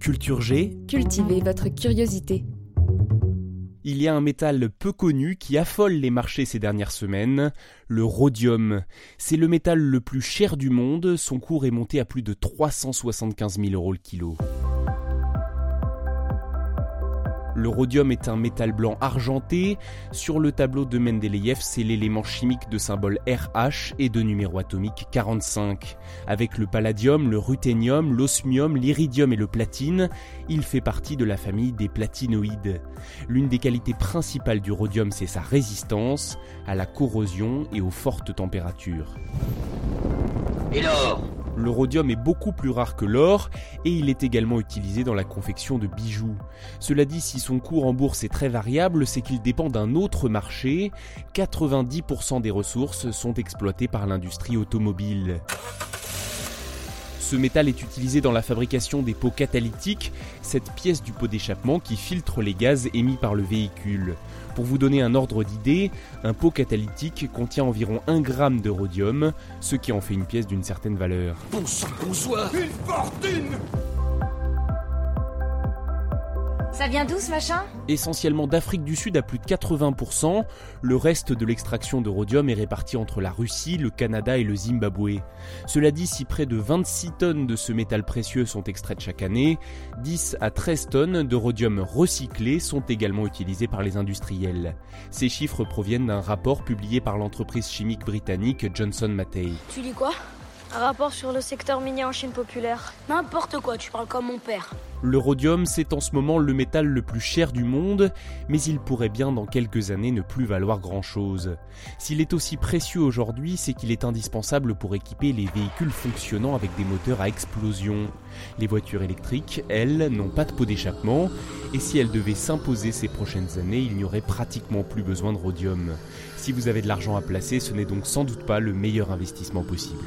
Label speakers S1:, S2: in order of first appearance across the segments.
S1: Culture G,
S2: Cultivez votre curiosité.
S1: il y a un métal peu connu qui affole les marchés ces dernières semaines, le rhodium. C'est le métal le plus cher du monde, son cours est monté à plus de 375 000 euros le kilo. Le rhodium est un métal blanc argenté. Sur le tableau de Mendeleïev, c'est l'élément chimique de symbole RH et de numéro atomique 45. Avec le palladium, le ruthénium, l'osmium, l'iridium et le platine, il fait partie de la famille des platinoïdes. L'une des qualités principales du rhodium, c'est sa résistance à la corrosion et aux fortes températures.
S3: Et l'or?
S1: Le rhodium est beaucoup plus rare que l'or et il est également utilisé dans la confection de bijoux. Cela dit, si son cours en bourse est très variable, c'est qu'il dépend d'un autre marché. 90% des ressources sont exploitées par l'industrie automobile. Ce métal est utilisé dans la fabrication des pots catalytiques, cette pièce du pot d'échappement qui filtre les gaz émis par le véhicule. Pour vous donner un ordre d'idée, un pot catalytique contient environ 1 g de rhodium, ce qui en fait une pièce d'une certaine valeur.
S3: Bon sang, bonsoir
S2: Ça vient d'où ce machin?
S1: Essentiellement d'Afrique du Sud à plus de 80%, le reste de l'extraction de rhodium est réparti entre la Russie, le Canada et le Zimbabwe. Cela dit, si près de 26 tonnes de ce métal précieux sont extraites chaque année, 10 à 13 tonnes de rhodium recyclé sont également utilisées par les industriels. Ces chiffres proviennent d'un rapport publié par l'entreprise chimique britannique Johnson Matthey.
S4: Tu lis quoi? Un rapport sur le secteur minier en Chine populaire. N'importe quoi, tu parles comme mon père.
S1: Le rhodium, c'est en ce moment le métal le plus cher du monde, mais il pourrait bien dans quelques années ne plus valoir grand-chose. S'il est aussi précieux aujourd'hui, c'est qu'il est indispensable pour équiper les véhicules fonctionnant avec des moteurs à explosion. Les voitures électriques, elles, n'ont pas de pot d'échappement, et si elles devaient s'imposer ces prochaines années, il n'y aurait pratiquement plus besoin de rhodium. Si vous avez de l'argent à placer, ce n'est donc sans doute pas le meilleur investissement possible.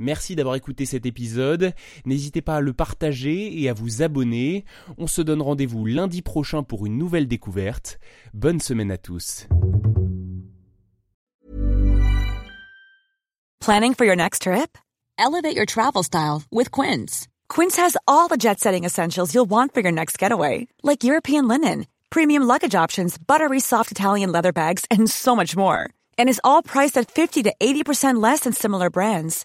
S1: Merci d'avoir écouté cet épisode. N'hésitez pas à le partager et à vous abonner. On se donne rendez-vous lundi prochain pour une nouvelle découverte. Bonne semaine à tous.
S5: Planning for your next trip? Elevate your travel style with Quince. Quince has all the jet setting essentials you'll want for your next getaway, like European linen, premium luggage options, buttery soft Italian leather bags, and so much more. And is all priced at 50 to 80% less than similar brands.